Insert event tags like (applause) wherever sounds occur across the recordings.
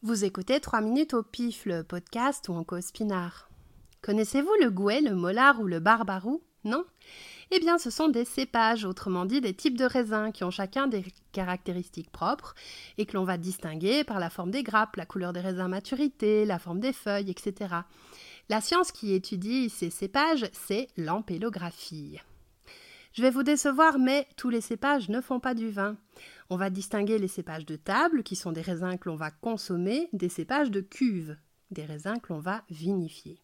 Vous écoutez 3 minutes au pif, le podcast ou en cause pinard. Connaissez-vous le gouet, le molar ou le barbarou Non? Eh bien, ce sont des cépages, autrement dit des types de raisins qui ont chacun des caractéristiques propres et que l'on va distinguer par la forme des grappes, la couleur des raisins maturité, la forme des feuilles, etc. La science qui étudie ces cépages, c'est l'ampélographie. Je vais vous décevoir, mais tous les cépages ne font pas du vin. On va distinguer les cépages de table, qui sont des raisins que l'on va consommer, des cépages de cuve, des raisins que l'on va vinifier.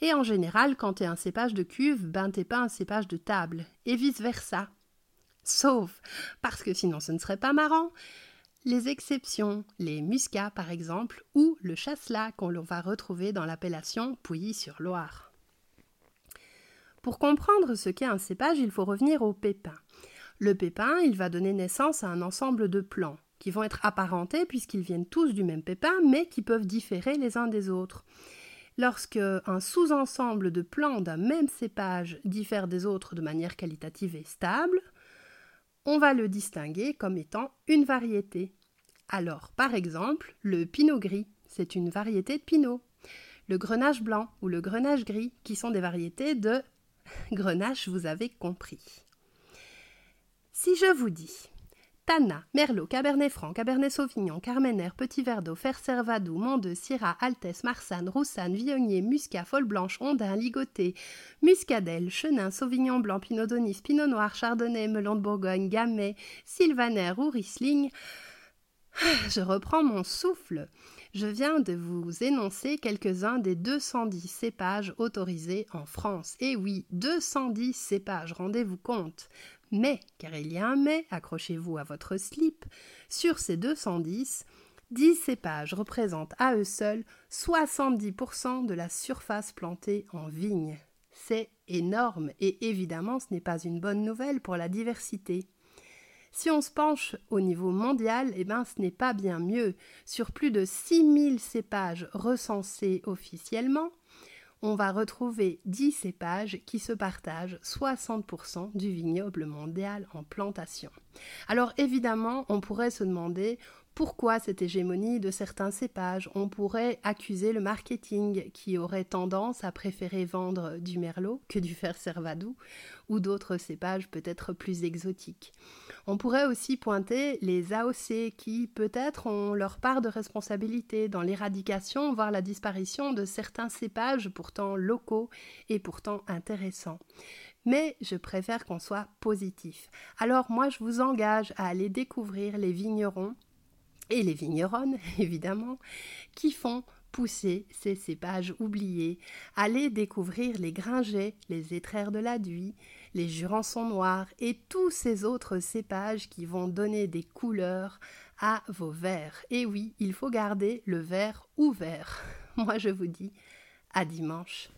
Et en général, quand tu un cépage de cuve, ben t'es pas un cépage de table, et vice-versa. Sauf, parce que sinon ce ne serait pas marrant, les exceptions, les muscats par exemple, ou le chasselas qu'on va retrouver dans l'appellation Pouilly-sur-Loire. Pour comprendre ce qu'est un cépage, il faut revenir au pépin. Le pépin, il va donner naissance à un ensemble de plants qui vont être apparentés puisqu'ils viennent tous du même pépin, mais qui peuvent différer les uns des autres. Lorsque un sous-ensemble de plants d'un même cépage diffère des autres de manière qualitative et stable, on va le distinguer comme étant une variété. Alors, par exemple, le pinot gris, c'est une variété de pinot. Le grenache blanc ou le grenache gris, qui sont des variétés de (laughs) Grenache, vous avez compris. Si je vous dis Tana, Merlot, Cabernet Franc, Cabernet Sauvignon, Carmener, Petit Verdot, Fer Servadou, Mondeux, Syrah, Altesse, Marsanne, Roussanne, Viognier, Muscat, Folle Blanche, Ondin, Ligoté, Muscadelle, Chenin, Sauvignon Blanc, Pinot d'Onis, Pinot Noir, Chardonnay, Melon de Bourgogne, Gamay, Sylvaner ou Riesling, (sighs) je reprends mon souffle. Je viens de vous énoncer quelques-uns des 210 cépages autorisés en France. Et oui, 210 cépages, rendez-vous compte. Mais, car il y a un mais, accrochez-vous à votre slip, sur ces 210, 10 cépages représentent à eux seuls 70% de la surface plantée en vigne. C'est énorme et évidemment ce n'est pas une bonne nouvelle pour la diversité. Si on se penche au niveau mondial, eh ben, ce n'est pas bien mieux. Sur plus de 6000 cépages recensés officiellement, on va retrouver 10 cépages qui se partagent 60% du vignoble mondial en plantation. Alors évidemment, on pourrait se demander pourquoi cette hégémonie de certains cépages On pourrait accuser le marketing qui aurait tendance à préférer vendre du merlot que du fer servadou ou d'autres cépages peut-être plus exotiques. On pourrait aussi pointer les AOC qui peut-être ont leur part de responsabilité dans l'éradication, voire la disparition de certains cépages pourtant locaux et pourtant intéressants mais je préfère qu'on soit positif. Alors moi je vous engage à aller découvrir les vignerons et les vigneronnes, (laughs) évidemment, qui font pousser ces cépages oubliés. Allez découvrir les gringets, les étraires de la Duie, les jurançons noirs et tous ces autres cépages qui vont donner des couleurs à vos verres. Et oui, il faut garder le verre ouvert. (laughs) Moi je vous dis à dimanche.